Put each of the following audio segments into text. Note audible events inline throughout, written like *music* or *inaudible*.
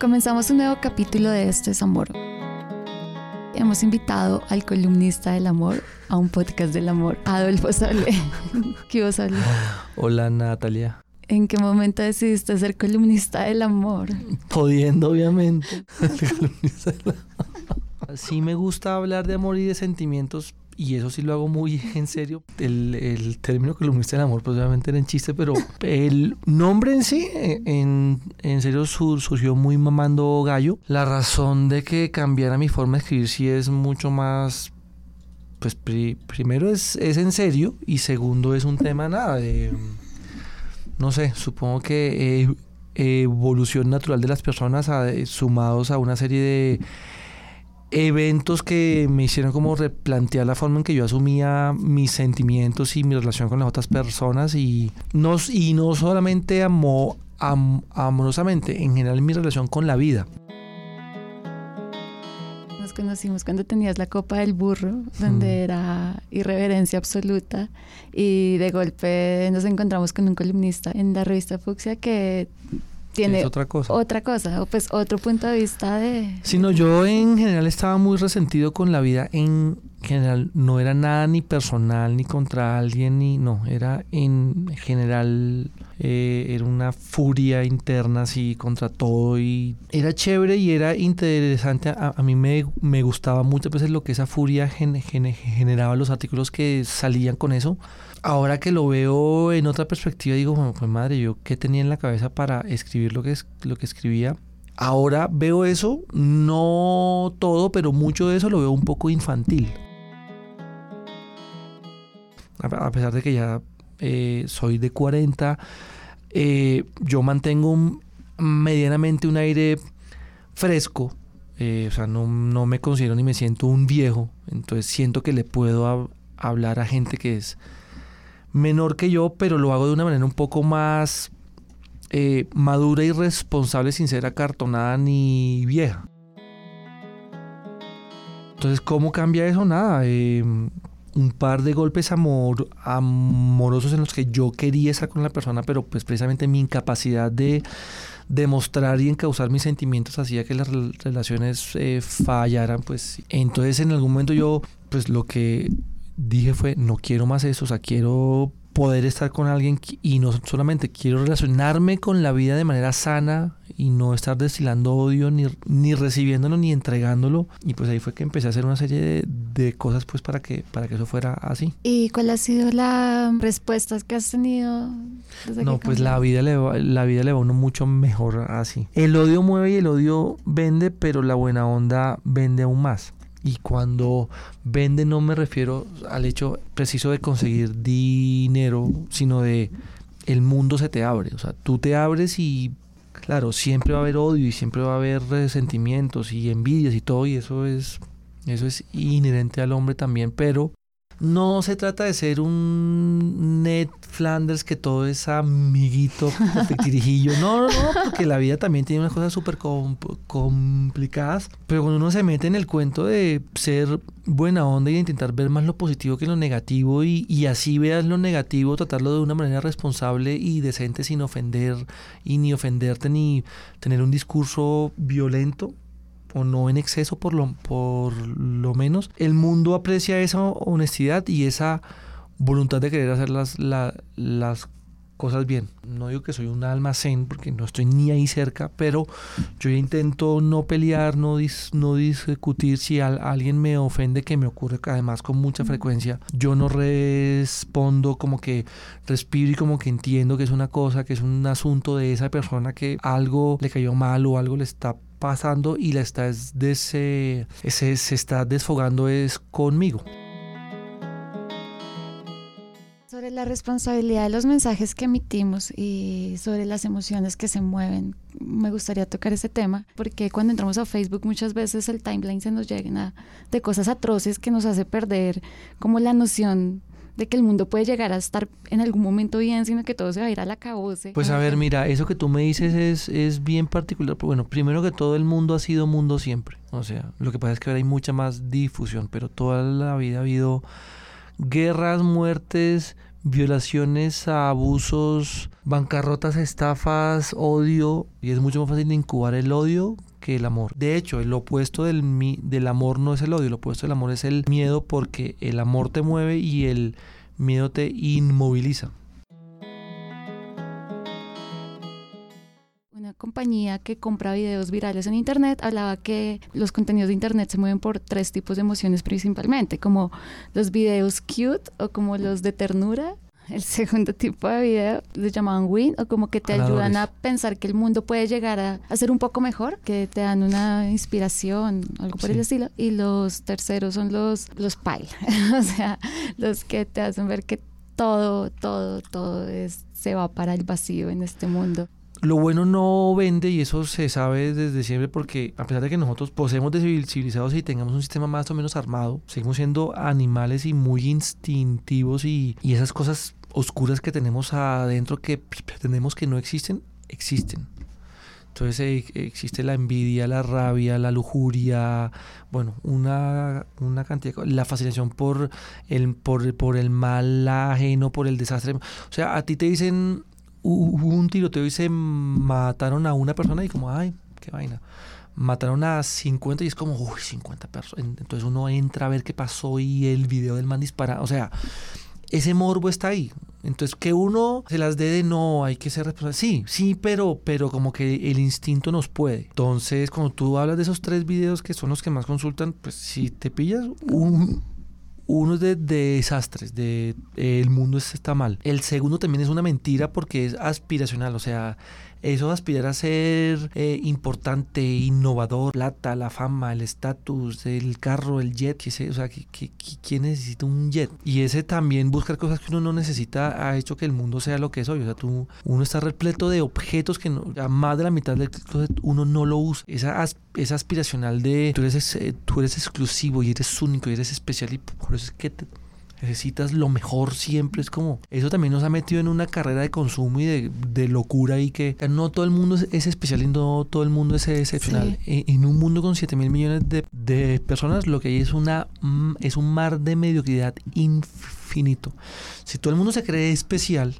Comenzamos un nuevo capítulo de Esto es Amor. Hemos invitado al columnista del amor a un podcast del amor, Adolfo Sole. *laughs* ¿Qué vos Hola Natalia. ¿En qué momento decidiste ser columnista del amor? Pudiendo, obviamente. *laughs* sí me gusta hablar de amor y de sentimientos, y eso sí lo hago muy *laughs* en serio. El, el término columnista del amor, pues obviamente era en chiste, pero el nombre en sí, en, en serio, surgió muy mamando gallo. La razón de que cambiara mi forma de escribir sí es mucho más pues primero es, es, en serio y segundo es un tema nada de, no sé, supongo que evolución natural de las personas sumados a una serie de eventos que me hicieron como replantear la forma en que yo asumía mis sentimientos y mi relación con las otras personas y no, y no solamente amo, amorosamente, en general mi relación con la vida. Nos conocimos cuando tenías la copa del burro, donde era irreverencia absoluta y de golpe nos encontramos con un columnista en la revista Fuxia que tiene otra cosa. Otra cosa, o pues otro punto de vista de... Sino yo en general estaba muy resentido con la vida, en general no era nada ni personal ni contra alguien, ni no, era en general, eh, era una furia interna así contra todo y era chévere y era interesante, a, mí me, me, gustaba muchas veces lo que esa furia generaba, los artículos que salían con eso ahora que lo veo en otra perspectiva, digo, pues madre, yo qué tenía en la cabeza para escribir lo que, es, lo que escribía. Ahora veo eso, no todo, pero mucho de eso lo veo un poco infantil. A pesar de que ya eh, soy de 40, eh, yo mantengo medianamente un aire fresco. Eh, o sea, no, no, me considero ni me siento un viejo. Entonces siento que le puedo hablar a gente que es menor que yo, pero lo hago de una manera un poco más madura y responsable sin ser acartonada ni vieja. Entonces, ¿cómo cambia eso? Nada. Em, un par de golpes amor, amorosos en los que yo quería estar con la persona, pero pues precisamente mi incapacidad de demostrar y encauzar mis sentimientos hacía que las relaciones eh, fallaran, pues entonces en algún momento yo, pues lo que dije fue, no quiero más eso, o sea, quiero poder estar con alguien y no solamente quiero relacionarme con la vida de manera sana y no estar destilando odio ni, ni recibiéndolo ni entregándolo. Y pues ahí fue que empecé a hacer una serie de, cosas pues para que para que eso fuera así. Y cuál ha sido la respuesta que has tenido no pues la vida le va, la vida le va a uno mucho mejor así. El odio mueve y el odio vende pero la buena onda vende aún más. Y cuando vende no me refiero al hecho preciso de conseguir dinero, sino de el mundo se te abre. O sea, tú te abres y claro, siempre va a haber odio y siempre va a haber resentimientos y envidias y todo, y eso es, eso es inherente al hombre también, pero no se trata de ser un Ned Flanders que todo es amiguito, tirijillo. No, no, no, porque la vida también tiene unas cosas súper complicadas. Pero cuando uno se mete en el cuento de ser buena onda y intentar ver más lo positivo que lo negativo y, y así veas lo negativo, tratarlo de una manera responsable y decente sin ofender y ni ofenderte ni tener un discurso violento, o no en exceso por lo, por lo menos, el mundo aprecia esa honestidad y esa voluntad de querer hacer las, las cosas bien. No digo que soy un almacén porque no estoy ni ahí cerca, pero yo intento no pelear, no, no discutir si alguien me ofende, que me ocurre además con mucha frecuencia. Yo no respondo como que respiro y como que entiendo que es una cosa, que es un asunto de esa persona que algo le cayó mal o algo le está pasando y la está des, se, se está desfogando es conmigo. Sobre la responsabilidad de los mensajes que emitimos y sobre las emociones que se mueven, me gustaría tocar ese tema, porque cuando entramos a Facebook muchas veces el timeline se nos llena de cosas atroces que nos hace perder como la noción de que el mundo puede llegar a estar en algún momento bien, sino que todo se va a ir a la cabose. Pues a ver, mira, eso que tú me dices es, es bien particular. Bueno, primero que todo el mundo ha sido mundo siempre. O sea, lo que pasa es que ahora hay mucha más difusión, pero toda la vida ha habido guerras, muertes, violaciones, abusos, bancarrotas, estafas, odio, y es mucho más fácil incubar el odio que el amor. De hecho, el opuesto del, del amor no es el odio, el opuesto del amor es el miedo porque el amor te mueve y el miedo te inmoviliza. compañía que compra videos virales en Internet hablaba que los contenidos de Internet se mueven por tres tipos de emociones principalmente, como los videos cute o como los de ternura. El segundo tipo de video les llamaban win o como que te ayudan a pensar que el mundo puede llegar a, ser un poco mejor, que te dan una inspiración, algo por el estilo. Y los terceros son los, los pile, *laughs* o sea, los que te hacen ver que todo, todo, todo es, se va para el vacío en este mundo lo bueno no vende y eso se sabe desde siempre porque a pesar de que nosotros poseemos de civilizados y tengamos un sistema más o menos armado, seguimos siendo animales y muy instintivos y, esas cosas oscuras que tenemos adentro que pretendemos que no existen, existen. Entonces eh, existe la envidia, la rabia, la lujuria, bueno, una, una cantidad, la fascinación por el, por, por el mal ajeno, por el desastre. O sea, a ti te dicen hubo un tiroteo y se mataron a una persona y como, ay, qué vaina. Mataron a 50 y es como, uy, 50 personas. Entonces uno entra a ver qué pasó y el video del man dispara. O sea, ese morbo está ahí. Entonces que uno se las dé de no, hay que ser responsable. Sí, sí, pero, pero como que el instinto nos puede. Entonces, cuando tú hablas de esos tres videos que son los que más consultan, pues si te pillas un uno es de, desastres, de el mundo está mal. El segundo también es una mentira porque es aspiracional, o sea, eso aspirar a ser eh, importante, innovador, plata, la fama, el estatus, el carro, el jet, o sea, ¿quién necesita un jet? Y ese también buscar cosas que uno no necesita ha hecho que el mundo sea lo que es hoy. O sea, tú, uno está repleto de objetos que no, más de la mitad de uno no lo usa. Esa, esa aspiracional de tú eres, eh, tú eres exclusivo y eres único y eres especial y por eso es que te, necesitas lo mejor siempre. Es como, eso también nos ha metido en una carrera de consumo y de, locura y que no todo el mundo es, especial y no todo el mundo es excepcional. En, un mundo con 7 mil millones de, personas, lo que hay es, una, mm, es un mar de mediocridad infinito. Si todo el mundo se cree especial,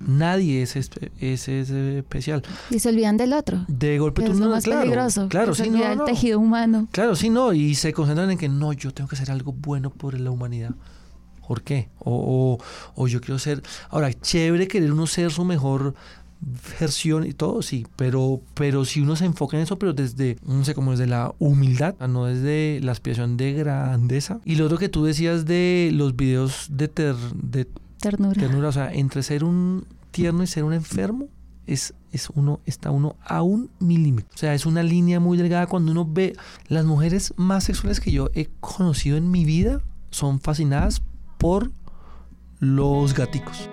nadie es, es, especial. Y se olvidan del otro. De golpe tú es no, más peligroso. Claro, sí, no, el tejido humano. Claro, sí, no. Y se concentran en que no, yo tengo que hacer algo bueno por la humanidad. ¿Por qué? O, o, yo quiero ser... Ahora, chévere querer uno ser su mejor versión y todo, sí, pero, pero si uno se enfoca en eso, pero desde, no sé, como desde la humildad, no desde la aspiración de grandeza. Y lo otro que tú decías de los videos de, de ternura. ternura, o sea, entre ser un tierno y ser un enfermo, es, es uno, está uno a un milímetro. O sea, es una línea muy delgada cuando uno ve las mujeres más sexuales que yo he conocido en mi vida son fascinadas por los gaticos.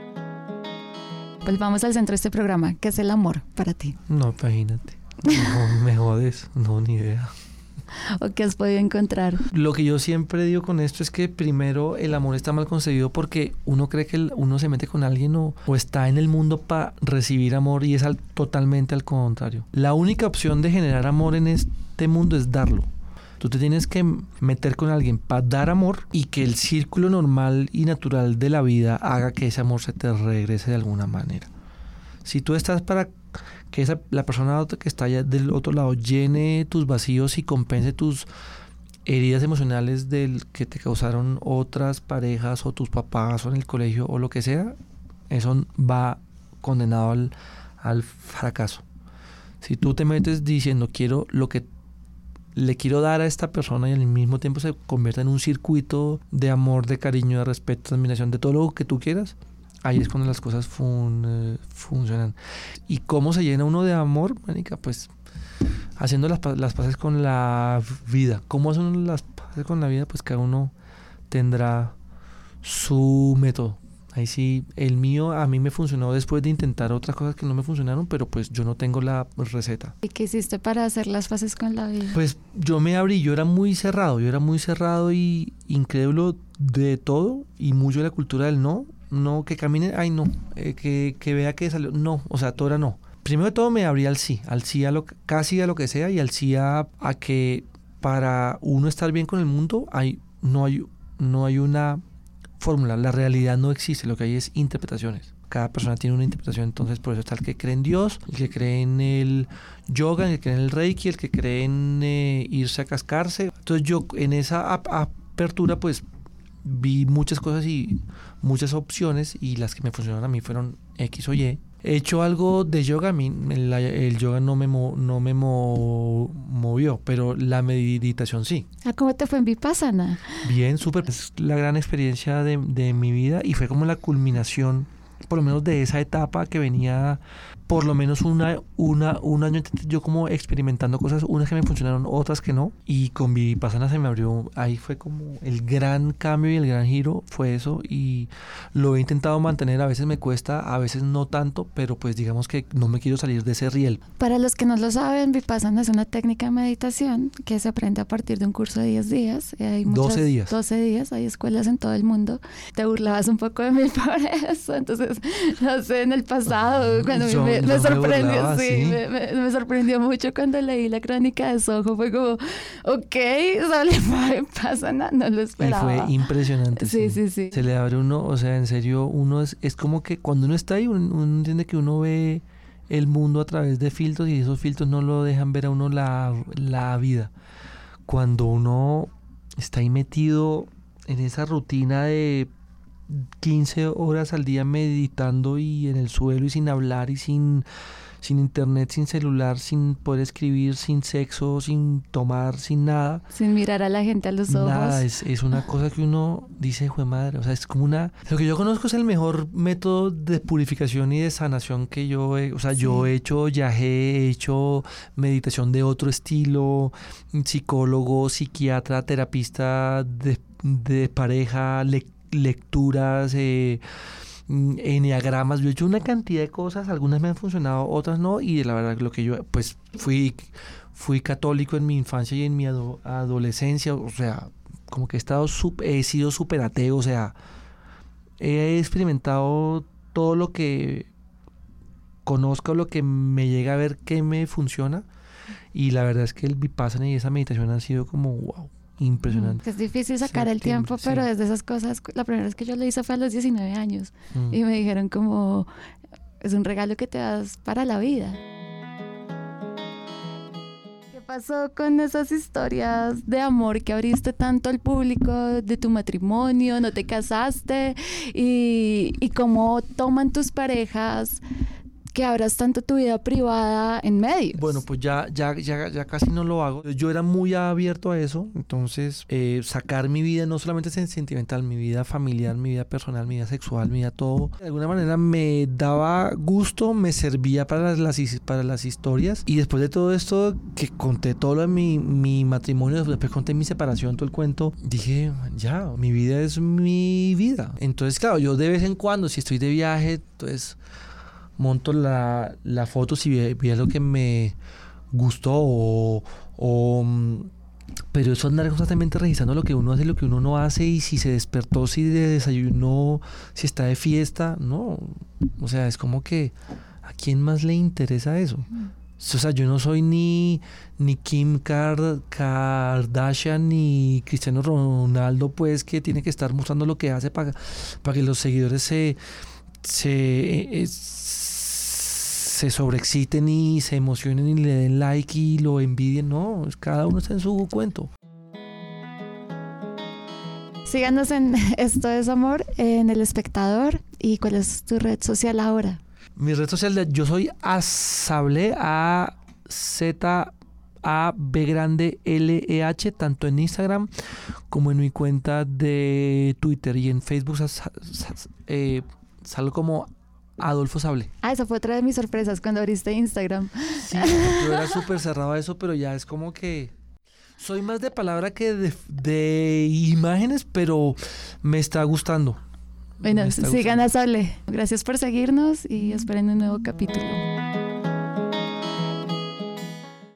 Pues vamos al centro de este programa. ¿Qué es el amor para ti? No, imagínate. No *laughs* me jodes, no, ni idea. ¿O qué has podido encontrar? Lo que yo siempre digo con esto es que primero el amor está mal concebido porque uno cree que uno se mete con alguien o, está en el mundo para recibir amor y es totalmente al contrario. La única opción de generar amor en este mundo es darlo. Tú te tienes que meter con alguien para dar amor y que el círculo normal y natural de la vida haga que ese amor se te regrese de alguna manera. Si tú estás para que esa, la persona que está allá del otro lado llene tus vacíos y compense tus heridas emocionales del que te causaron otras parejas o tus papás o en el colegio o lo que sea, eso va condenado al, al fracaso. Si tú te metes diciendo quiero lo que le quiero dar a esta persona y al mismo tiempo se convierta en un circuito de amor, de cariño, de respeto, de admiración, de todo lo que tú quieras, ahí es cuando las cosas eh, funcionan. ¿Y cómo se llena uno de amor, Mónica? Pues haciendo las, las paces con la vida. ¿Cómo hacen las paces con la vida? Pues cada uno tendrá su método. Ahí sí, el mío a mí me funcionó después de intentar otras cosas que no me funcionaron, pero pues yo no tengo la receta. ¿Y qué hiciste para hacer las fases con la vida? Pues yo me abrí, yo era muy cerrado, yo era muy cerrado y incrédulo de todo y mucho de la cultura del no, no, que camine, ay no, eh, que, que, vea que salió, no, o sea, todo era no. Primero de todo me abrí al sí, al sí a lo, casi a lo que sea y al sí a, a que para uno estar bien con el mundo hay, no, hay, no hay una fórmula. La realidad no existe, lo que hay es interpretaciones. Cada persona tiene una interpretación, entonces por eso está el que cree en Dios, el que cree en el yoga, el que cree en el reiki, el que cree en eh, irse a cascarse. Entonces yo en esa apertura pues vi muchas cosas y muchas opciones y las que me funcionaron a mí fueron X o Y. He hecho algo de yoga, a mí el, yoga no me, no me movió, pero la meditación sí. Ah, ¿Cómo te fue en Vipassana? Bien, súper. Es la gran experiencia de, de mi vida y fue como la culminación por lo menos de esa etapa que venía por lo menos una, una, un año yo como experimentando cosas, unas que me funcionaron, otras que no. Y con Vipassana se me abrió, ahí fue como el gran cambio y el gran giro, fue eso. Y lo he intentado mantener, a veces me cuesta, a veces no tanto, pero pues digamos que no me quiero salir de ese riel. Para los que no lo saben, Vipassana es una técnica de meditación que se aprende a partir de un curso de 10 días. Hay 12 días. 12 días, hay escuelas en todo el mundo. Te burlabas un poco de mí *laughs* por eso, entonces, *laughs* no sé, en el pasado, cuando me me, sorprendió, sí, me, sorprendió mucho cuando leí la crónica de Soho. Fue como, ok, sale, *laughs* pasa nada, no lo esperaba. Y fue impresionante. Sí, sí, sí, Se le abre uno, o sea, en serio, uno es, es como que cuando uno está ahí, uno, entiende que uno ve el mundo a través de filtros y esos filtros no lo dejan ver a uno la, la vida. Cuando uno está ahí metido en esa rutina de 15 horas al día meditando y en el suelo y sin hablar y sin, sin internet, sin celular, sin poder escribir, sin sexo, sin tomar, sin nada. Sin mirar a la gente a los ojos. Nada, es, es una cosa que uno dice, fue madre, o sea, es como una... Lo que yo conozco es el mejor método de purificación y de sanación que yo he, o sea, yo he hecho viaje, he hecho meditación de otro estilo, psicólogo, psiquiatra, terapista de, de pareja, lector lecturas, eh, mm, enneagramas, yo he hecho una cantidad de cosas, algunas me han funcionado, otras no, y la verdad lo que yo, pues fui, fui católico en mi infancia y en mi adolescencia, o sea, como que he estado, he sido súper ateo, o sea, he experimentado todo lo que conozco, lo que me llega a ver que me funciona, y la verdad es que el Vipassana y esa meditación han sido como, wow, impresionante. Es difícil sacar el tiempo, pero desde esas cosas, la primera vez que yo lo hice fue a los 19 años mm. y me dijeron como, es un regalo que te das para la vida. ¿Qué pasó con esas historias de amor que abriste tanto al público de tu matrimonio, no te casaste y, y cómo toman tus parejas que abras tanto tu vida privada en medio. Bueno, pues ya, ya, ya, ya casi no lo hago. Yo era muy abierto a eso, entonces eh, sacar mi vida, no solamente sentimental, mi vida familiar, mi vida personal, mi vida sexual, mi vida todo, de alguna manera me daba gusto, me servía para las, para las historias y después de todo esto, que conté todo lo de mi, mi matrimonio, después conté mi separación, todo el cuento, dije, ya, mi vida es mi vida. Entonces, claro, yo de vez en cuando, si estoy de viaje, entonces monto la, la foto si vi, algo que me gustó o, mm, pero eso andar constantemente revisando lo que uno hace, lo que uno no hace y si se despertó, si de desayuno, si está de fiesta, no, o sea, es como que a quién más le interesa eso. O sea, yo no soy ni, ni Kim Kardashian ni Cristiano Ronaldo, pues que tiene que estar mostrando lo que hace para, para que los seguidores se, se, se sobreexciten y se emocionen y le den like y lo envidien. No, cada uno está en su cuento. Síganos en *laughs* Esto es Amor, en El Espectador. ¿Y cuál es tu red social ahora? Mi red social, yo soy Asable, A Z A B grande L E H, tanto en Instagram como en mi cuenta de Twitter y en Facebook eh, salgo como Adolfo Sable. Ah, esa fue otra de mis sorpresas cuando abriste Instagram. Sí, yo era súper cerrado a eso, pero ya es como que soy más de palabra que de, imágenes, pero me está gustando. Bueno, sigan a Sable. Gracias por seguirnos y esperen un nuevo capítulo.